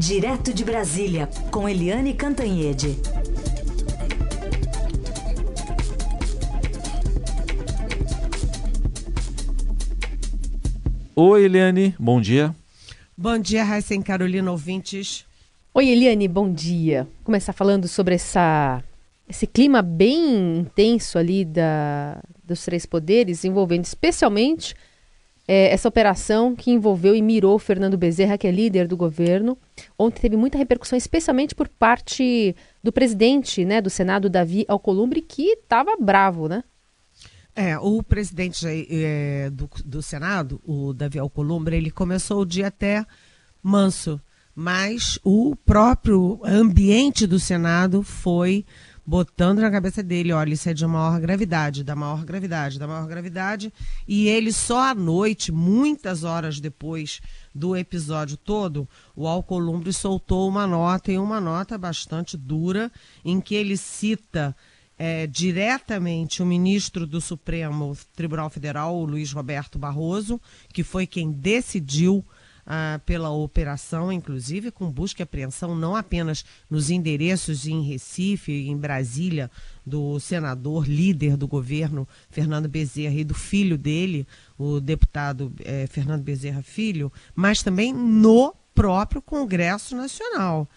Direto de Brasília, com Eliane Cantanhede. Oi, Eliane, bom dia. Bom dia, Raíssa e Carolina ouvintes. Oi, Eliane, bom dia. Vou começar falando sobre essa, esse clima bem intenso ali da, dos três poderes, envolvendo especialmente é, essa operação que envolveu e mirou Fernando Bezerra, que é líder do governo. Ontem teve muita repercussão, especialmente por parte do presidente né, do Senado, Davi Alcolumbre, que estava bravo, né? É, o presidente é, do, do Senado, o Davi Alcolumbre, ele começou o dia até manso, mas o próprio ambiente do Senado foi botando na cabeça dele, olha, isso é de maior gravidade, da maior gravidade, da maior gravidade, e ele só à noite, muitas horas depois do episódio todo, o Alcolumbre soltou uma nota, e uma nota bastante dura, em que ele cita é, diretamente o ministro do Supremo Tribunal Federal, o Luiz Roberto Barroso, que foi quem decidiu ah, pela operação, inclusive com busca e apreensão não apenas nos endereços em Recife em Brasília do senador líder do governo Fernando Bezerra e do filho dele, o deputado eh, Fernando Bezerra Filho, mas também no próprio Congresso Nacional.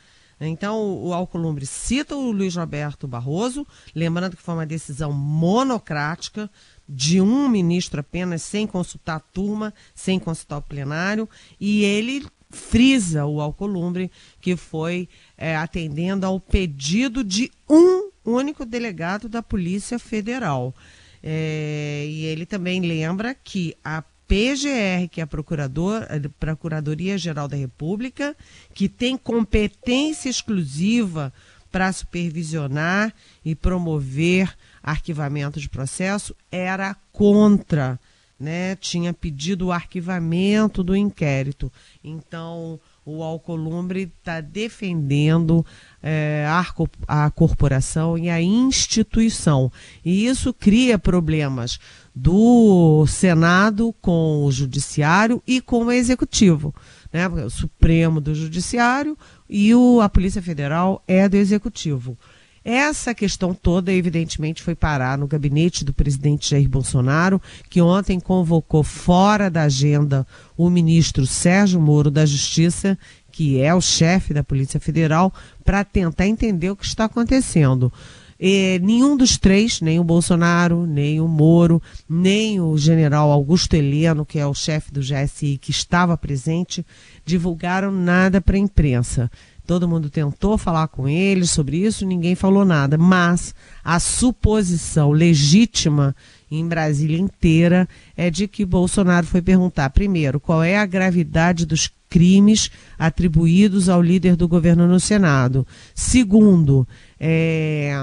Então, o Alcolumbre cita o Luiz Roberto Barroso, lembrando que foi uma decisão monocrática, de um ministro apenas, sem consultar a turma, sem consultar o plenário, e ele frisa o Alcolumbre, que foi é, atendendo ao pedido de um único delegado da Polícia Federal. É, e ele também lembra que a PGR, que é a, Procurador, Procuradoria Geral da República, que tem competência exclusiva para supervisionar e promover arquivamento de processo, era contra, né? Tinha pedido o arquivamento do inquérito. Então, o Alcolumbre está defendendo é, a, a corporação e a instituição. E isso cria problemas do Senado com o Judiciário e com o Executivo. Né? O Supremo do Judiciário e o, a Polícia Federal é do Executivo. Essa questão toda, evidentemente, foi parar no gabinete do presidente Jair Bolsonaro, que ontem convocou fora da agenda o ministro Sérgio Moro da Justiça, que é o chefe da Polícia Federal, para tentar entender o que está acontecendo. E nenhum dos três, nem o Bolsonaro, nem o Moro, nem o general Augusto Heleno, que é o chefe do GSI, que estava presente, divulgaram nada para a imprensa. Todo mundo tentou falar com eles sobre isso, ninguém falou nada. Mas a suposição legítima em Brasília inteira é de que Bolsonaro foi perguntar, primeiro, qual é a gravidade dos crimes atribuídos ao líder do governo no Senado. Segundo, é,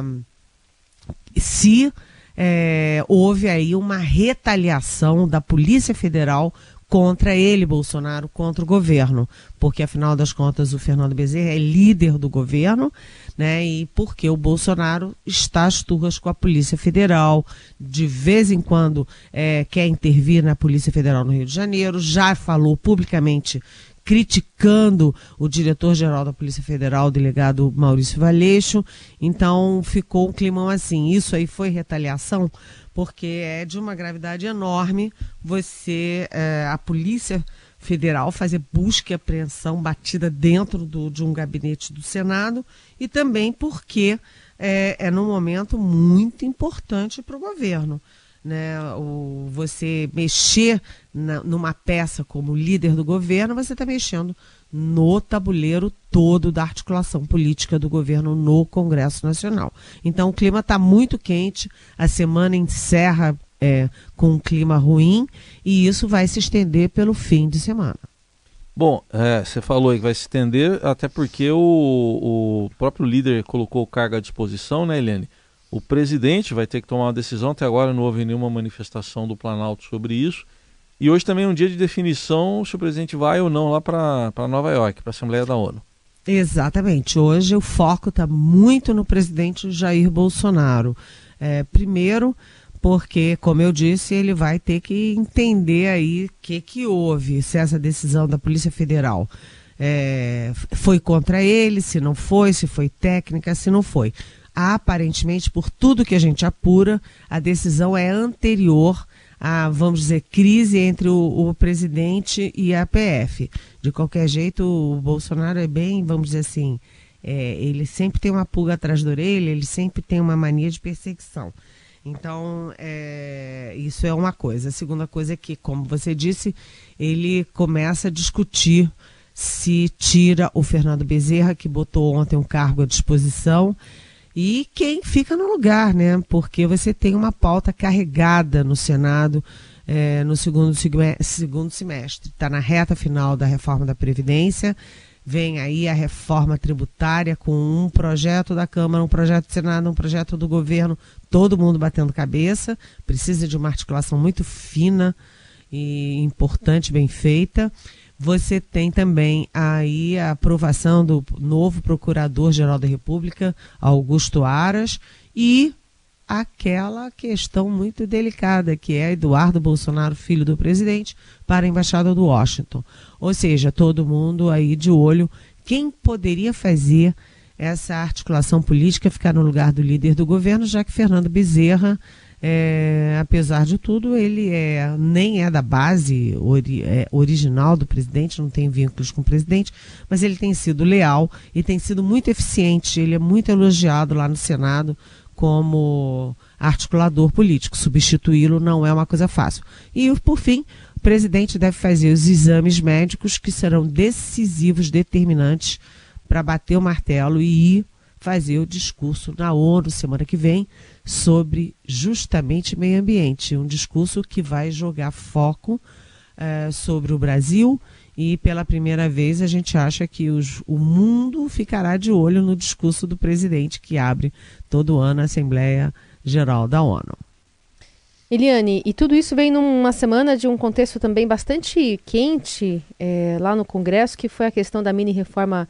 se é, houve aí uma retaliação da Polícia Federal contra ele, Bolsonaro, contra o governo, porque afinal das contas o Fernando Bezerra é líder do governo, né? E porque o Bolsonaro está às turras com a Polícia Federal, de vez em quando é, quer intervir na Polícia Federal no Rio de Janeiro, já falou publicamente criticando o diretor-geral da Polícia Federal, o delegado Maurício Valeixo. Então ficou um climão assim. Isso aí foi retaliação, porque é de uma gravidade enorme você, é, a Polícia Federal, fazer busca e apreensão batida dentro do, de um gabinete do Senado e também porque é, é num momento muito importante para o governo né, você mexer na, numa peça como líder do governo, você está mexendo no tabuleiro todo da articulação política do governo no Congresso Nacional. Então o clima está muito quente, a semana encerra é, com um clima ruim e isso vai se estender pelo fim de semana. Bom, é, você falou que vai se estender, até porque o, o próprio líder colocou carga à disposição, né, Helene? O presidente vai ter que tomar uma decisão. Até agora não houve nenhuma manifestação do Planalto sobre isso. E hoje também é um dia de definição se o presidente vai ou não lá para Nova York, para a Assembleia da ONU. Exatamente. Hoje o foco está muito no presidente Jair Bolsonaro. É, primeiro, porque, como eu disse, ele vai ter que entender aí o que, que houve, se essa decisão da Polícia Federal é, foi contra ele, se não foi, se foi técnica, se não foi. Aparentemente, por tudo que a gente apura, a decisão é anterior a, vamos dizer, crise entre o, o, presidente e a PF. De qualquer jeito, o Bolsonaro é bem, vamos dizer assim, é, ele sempre tem uma pulga atrás da orelha, ele sempre tem uma mania de perseguição. Então, é, isso é uma coisa. A segunda coisa é que, como você disse, ele começa a discutir se tira o Fernando Bezerra, que botou ontem um cargo à disposição, e quem fica no lugar, né? Porque você tem uma pauta carregada no Senado é, no segundo, segundo semestre. Está na reta final da reforma da Previdência. Vem aí a reforma tributária com um projeto da Câmara, um projeto do Senado, um projeto do governo, todo mundo batendo cabeça. Precisa de uma articulação muito fina e importante, bem feita. Você tem também aí a aprovação do novo Procurador-Geral da República, Augusto Aras, e aquela questão muito delicada, que é Eduardo Bolsonaro, filho do presidente, para a Embaixada do Washington. Ou seja, todo mundo aí de olho. Quem poderia fazer essa articulação política ficar no lugar do líder do governo, já que Fernando Bezerra é, apesar de tudo, ele é, nem é da base ori, é, original do presidente, não tem vínculos com o presidente, mas ele tem sido leal e tem sido muito eficiente. Ele é muito elogiado lá no Senado como articulador político. Substituí-lo não é uma coisa fácil. E, por fim, o presidente deve fazer os exames médicos que serão decisivos, determinantes para bater o martelo e ir fazer o discurso na ONU semana que vem sobre justamente meio ambiente. Um discurso que vai jogar foco uh, sobre o Brasil e pela primeira vez a gente acha que os, o mundo ficará de olho no discurso do presidente que abre todo ano a Assembleia Geral da ONU. Eliane, e tudo isso vem numa semana de um contexto também bastante quente é, lá no Congresso, que foi a questão da mini reforma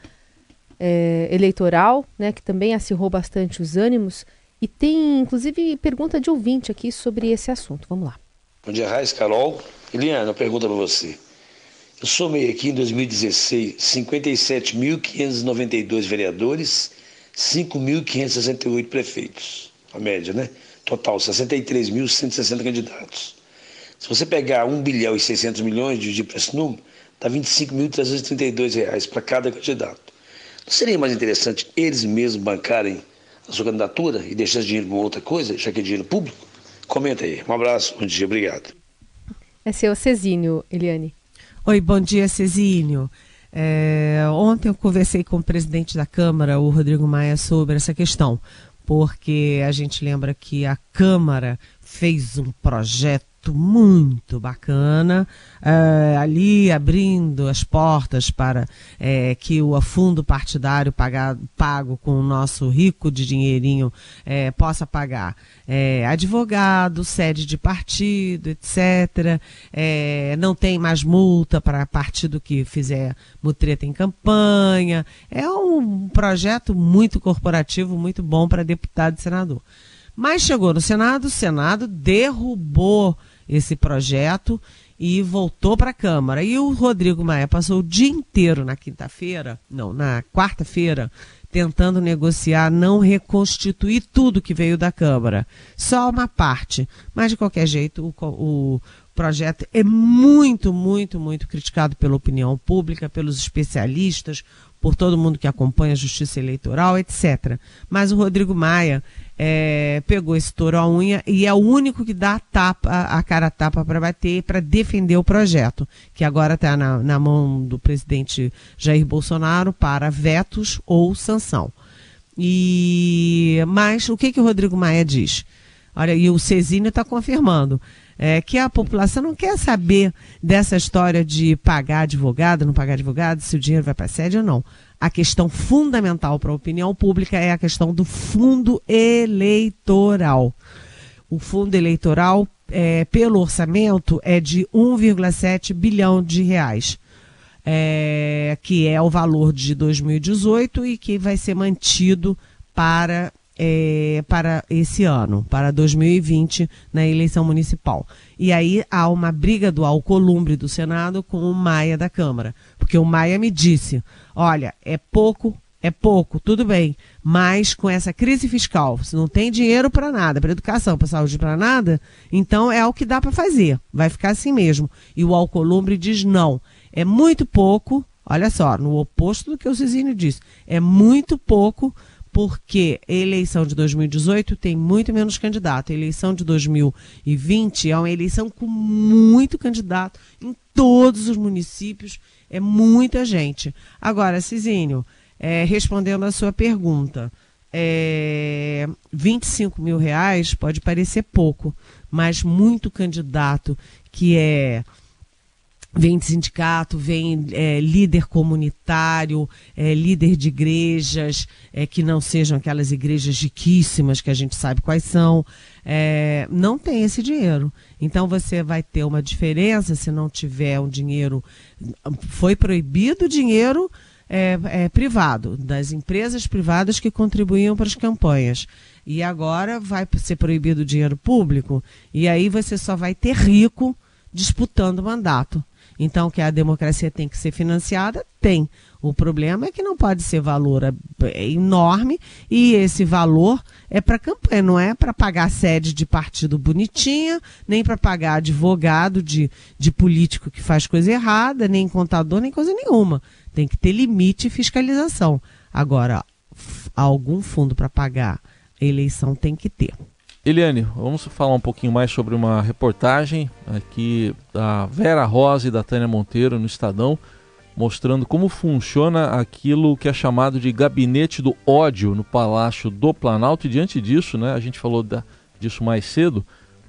é, eleitoral, né, que também acirrou bastante os ânimos. E tem, inclusive, pergunta de ouvinte aqui sobre esse assunto. Vamos lá. Bom dia, Raiz, Carol. Eliana, pergunta para você. Eu somei aqui em 2016 57.592 vereadores, 5.568 prefeitos. A média, né? Total, 63.160 candidatos. Se você pegar 1 bilhão e 600 milhões de dividir por esse número, dá R$ 25.332 para cada candidato. Não seria mais interessante eles mesmos bancarem a sua candidatura e deixar esse dinheiro para outra coisa, já que é dinheiro público? Comenta aí. Um abraço, bom dia, obrigado. É seu Cezinho, Eliane. Oi, bom dia, Cezinho. É, ontem eu conversei com o presidente da Câmara, o Rodrigo Maia, sobre essa questão, porque a gente lembra que a Câmara fez um projeto muito bacana, uh, ali abrindo as portas para uh, que o fundo partidário pagado, pago com o nosso rico de dinheirinho uh, possa pagar advogado, sede de partido, etc. não tem mais multa para partido que fizer mutreta em campanha. É um projeto muito corporativo, muito bom para deputado e senador. Mas chegou no Senado, o Senado derrubou esse projeto e voltou para a Câmara. E o Rodrigo Maia passou o dia inteiro na quinta-feira, não, na quarta-feira, tentando negociar não reconstituir tudo que veio da Câmara, só uma parte. Mas, de qualquer jeito, o, o projeto é muito, muito, muito criticado pela opinião pública, pelos especialistas, por todo mundo que acompanha a justiça eleitoral, etc. Mas o Rodrigo Maia é, pegou esse touro à unha e é o único que dá a, tapa, a cara a tapa para bater, para defender o projeto, que agora está na, na mão do presidente Jair Bolsonaro para vetos ou sanção. E mas o que, que o Rodrigo Maia diz? Olha, e o Cezinho está confirmando é, que a população não quer saber dessa história de pagar advogado, não pagar advogado, se o dinheiro vai para a sede ou não a questão fundamental para a opinião pública é a questão do fundo eleitoral. O fundo eleitoral, é, pelo orçamento, é de 1,7 bilhão de reais, é, que é o valor de 2018 e que vai ser mantido para é, para esse ano, para 2020, na eleição municipal. E aí há uma briga do Alcolumbre do Senado com o Maia da Câmara. Porque o Maia me disse: olha, é pouco, é pouco, tudo bem, mas com essa crise fiscal, se não tem dinheiro para nada, para educação, para saúde, para nada, então é o que dá para fazer, vai ficar assim mesmo. E o Alcolumbre diz: não, é muito pouco, olha só, no oposto do que o Cizinho disse, é muito pouco porque a eleição de 2018 tem muito menos candidato. A eleição de 2020 é uma eleição com muito candidato em todos os municípios, é muita gente. Agora, Cizinho, é, respondendo a sua pergunta, é, 25 mil reais pode parecer pouco, mas muito candidato que é vem de sindicato, vem é, líder comunitário, é, líder de igrejas, é, que não sejam aquelas igrejas riquíssimas que a gente sabe quais são, é, não tem esse dinheiro. Então você vai ter uma diferença se não tiver um dinheiro. Foi proibido o dinheiro é, é, privado, das empresas privadas que contribuíam para as campanhas. E agora vai ser proibido o dinheiro público, e aí você só vai ter rico disputando mandato. Então, que a democracia tem que ser financiada, tem. O problema é que não pode ser valor é enorme e esse valor é para campanha, não é para pagar sede de partido bonitinha, nem para pagar advogado de, de político que faz coisa errada, nem contador, nem coisa nenhuma. Tem que ter limite e fiscalização. Agora, algum fundo para pagar eleição tem que ter. Eliane, vamos falar um pouquinho mais sobre uma reportagem aqui da Vera Rosa e da Tânia Monteiro no Estadão, mostrando como funciona aquilo que é chamado de gabinete do ódio no Palácio do Planalto. E diante disso, né, a gente falou da, disso mais cedo,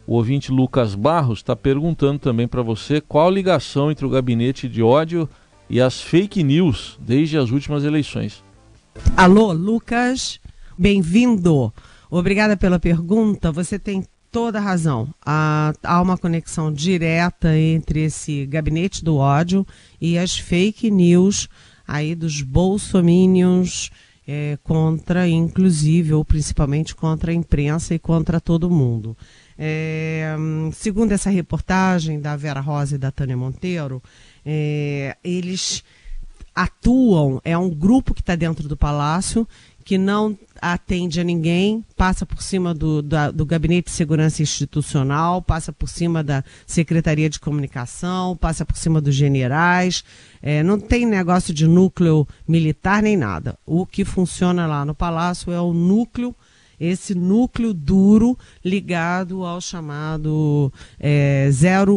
o ouvinte Lucas Barros está perguntando também para você qual a ligação entre o gabinete de ódio e as fake news desde as últimas eleições. Alô, Lucas, bem-vindo. Obrigada pela pergunta. Você tem toda a razão. Há, uma conexão direta entre esse gabinete do ódio e as fake news aí dos bolsominions é, contra, inclusive, ou principalmente contra a imprensa e contra todo mundo. É, segundo essa reportagem da Vera Rosa e da Tânia Monteiro, é, eles atuam, é um grupo que está dentro do palácio que não atende a ninguém, passa por cima do, da, do Gabinete de Segurança Institucional, passa por cima da Secretaria de Comunicação, passa por cima dos generais, é, não tem negócio de núcleo militar nem nada. O que funciona lá no Palácio é o núcleo esse núcleo duro ligado ao chamado é,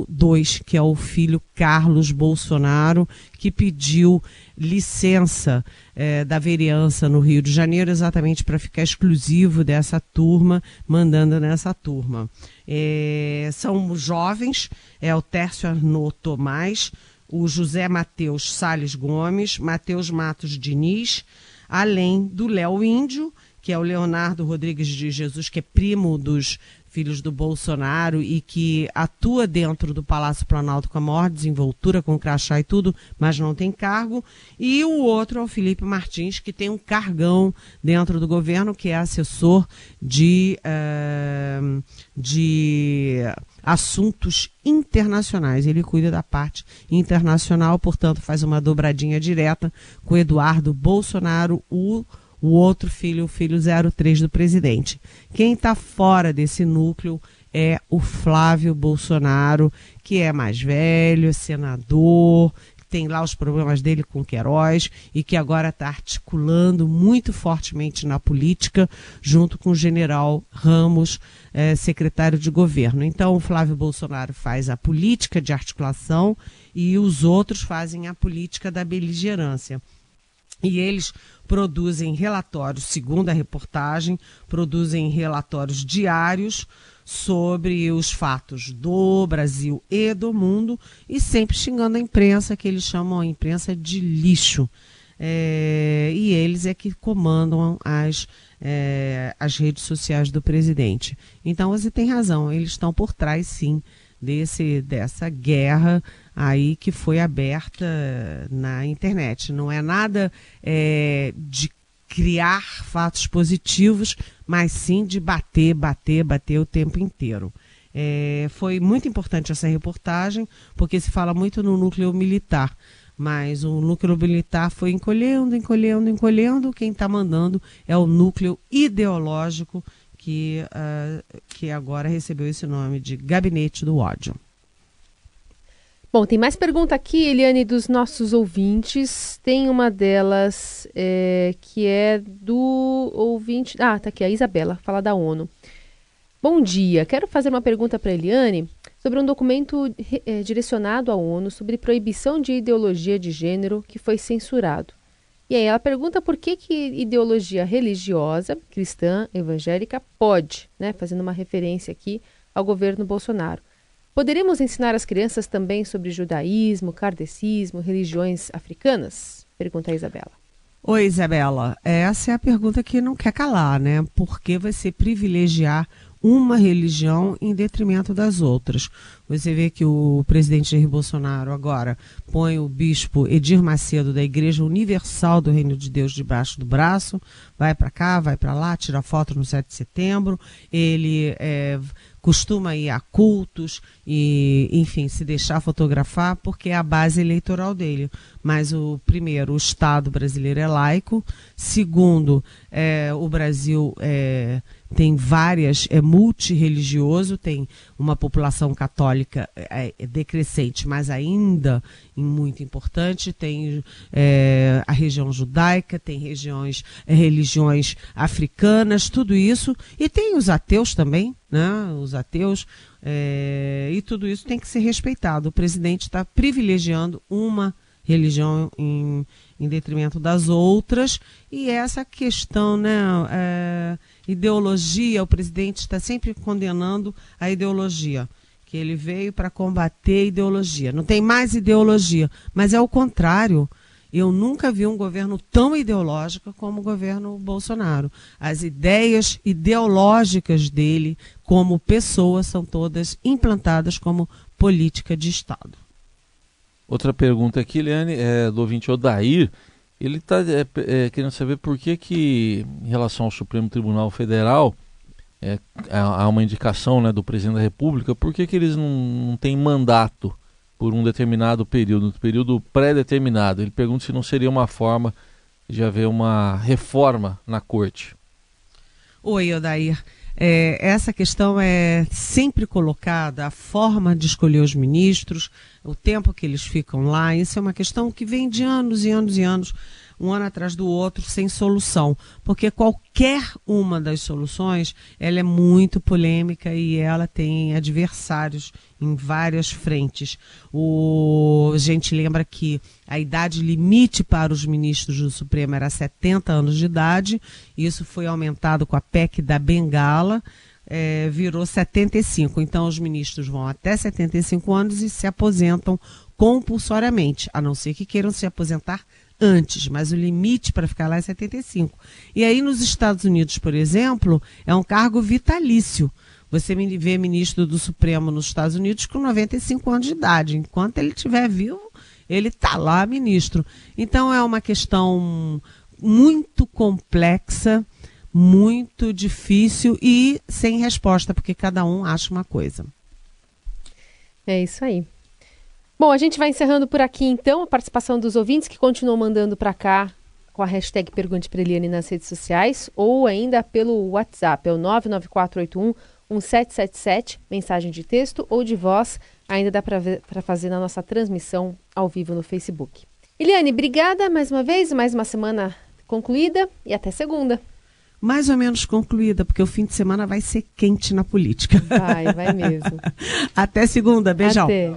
02, que é o filho Carlos Bolsonaro, que pediu licença é, da vereança no Rio de Janeiro exatamente para ficar exclusivo dessa turma, mandando nessa turma. É, são jovens, é o Tércio Arnaud Tomás, o José Matheus Sales Gomes, Matheus Matos Diniz, além do Léo Índio, que é o Leonardo Rodrigues de Jesus, que é primo dos filhos do Bolsonaro e que atua dentro do Palácio Planalto com a maior desenvoltura, com crachá e tudo, mas não tem cargo. E o outro é o Felipe Martins, que tem um cargão dentro do governo, que é assessor de, uh, de assuntos internacionais. Ele cuida da parte internacional, portanto, faz uma dobradinha direta com Eduardo Bolsonaro, o o outro filho, o filho 03 do presidente. Quem está fora desse núcleo é o Flávio Bolsonaro, que é mais velho, senador, tem lá os problemas dele com Queiroz e que agora está articulando muito fortemente na política, junto com o general Ramos, eh, secretário de governo. Então, o Flávio Bolsonaro faz a política de articulação e os outros fazem a política da beligerância. E eles produzem relatórios, segundo a reportagem, produzem relatórios diários sobre os fatos do Brasil e do mundo e sempre xingando a imprensa, que eles chamam a imprensa de lixo. É, e eles é que comandam as, é, as redes sociais do presidente. Então você tem razão, eles estão por trás sim desse, dessa guerra aí que foi aberta na internet. Não é nada é, de criar fatos positivos, mas sim de bater, bater, bater o tempo inteiro. É, foi muito importante essa reportagem, porque se fala muito no núcleo militar, mas o núcleo militar foi encolhendo, encolhendo, encolhendo. Quem está mandando é o núcleo ideológico que, uh, que agora recebeu esse nome de Gabinete do Ódio. Bom, tem mais pergunta aqui, Eliane, dos nossos ouvintes. Tem uma delas é, que é do ouvinte. Ah, tá aqui, a Isabela, fala da ONU. Bom dia, quero fazer uma pergunta para Eliane sobre um documento é, direcionado à ONU sobre proibição de ideologia de gênero que foi censurado. E aí ela pergunta por que, que ideologia religiosa, cristã, evangélica, pode, né, fazendo uma referência aqui ao governo Bolsonaro. Poderíamos ensinar as crianças também sobre judaísmo, kardecismo, religiões africanas? Pergunta a Isabela. Oi, Isabela. Essa é a pergunta que não quer calar, né? Por que você privilegiar uma religião em detrimento das outras. Você vê que o presidente Jair Bolsonaro agora põe o bispo Edir Macedo da Igreja Universal do Reino de Deus debaixo do braço, vai para cá, vai para lá, tira foto no 7 de setembro. Ele é, costuma ir a cultos e, enfim, se deixar fotografar porque é a base eleitoral dele. Mas o primeiro, o Estado brasileiro é laico. Segundo, é, o Brasil é, tem várias, é multireligioso, tem uma população católica é, é decrescente, mas ainda muito importante, tem é, a região judaica, tem regiões, é, religiões africanas, tudo isso, e tem os ateus também, né? Os ateus, é, e tudo isso tem que ser respeitado. O presidente está privilegiando uma religião em, em detrimento das outras, e essa questão, né? É, ideologia, o presidente está sempre condenando a ideologia, que ele veio para combater a ideologia. Não tem mais ideologia, mas é o contrário. Eu nunca vi um governo tão ideológico como o governo Bolsonaro. As ideias ideológicas dele, como pessoa, são todas implantadas como política de Estado. Outra pergunta aqui, Liane, é do ouvinte Odair. Ele está é, é, querendo saber por que, que, em relação ao Supremo Tribunal Federal, é, há uma indicação né, do presidente da República, por que, que eles não, não têm mandato por um determinado período, um período pré-determinado? Ele pergunta se não seria uma forma de haver uma reforma na corte. Oi, Odair. É, essa questão é sempre colocada, a forma de escolher os ministros, o tempo que eles ficam lá, isso é uma questão que vem de anos e anos e anos um ano atrás do outro sem solução, porque qualquer uma das soluções ela é muito polêmica e ela tem adversários em várias frentes. O, a gente lembra que a idade limite para os ministros do Supremo era 70 anos de idade, isso foi aumentado com a PEC da Bengala. É, virou 75. Então, os ministros vão até 75 anos e se aposentam compulsoriamente, a não ser que queiram se aposentar antes, mas o limite para ficar lá é 75. E aí nos Estados Unidos, por exemplo, é um cargo vitalício. Você vê ministro do Supremo nos Estados Unidos com 95 anos de idade. Enquanto ele estiver vivo, ele está lá ministro. Então é uma questão muito complexa, muito difícil e sem resposta, porque cada um acha uma coisa. É isso aí. Bom, a gente vai encerrando por aqui então a participação dos ouvintes que continuam mandando para cá com a hashtag Pergunte para Eliane nas redes sociais ou ainda pelo WhatsApp, é o 99481 1777, mensagem de texto ou de voz, ainda dá para fazer na nossa transmissão ao vivo no Facebook. Eliane, obrigada mais uma vez, mais uma semana concluída e até segunda. Mais ou menos concluída, porque o fim de semana vai ser quente na política. Vai, vai mesmo. até segunda, beijão. Até.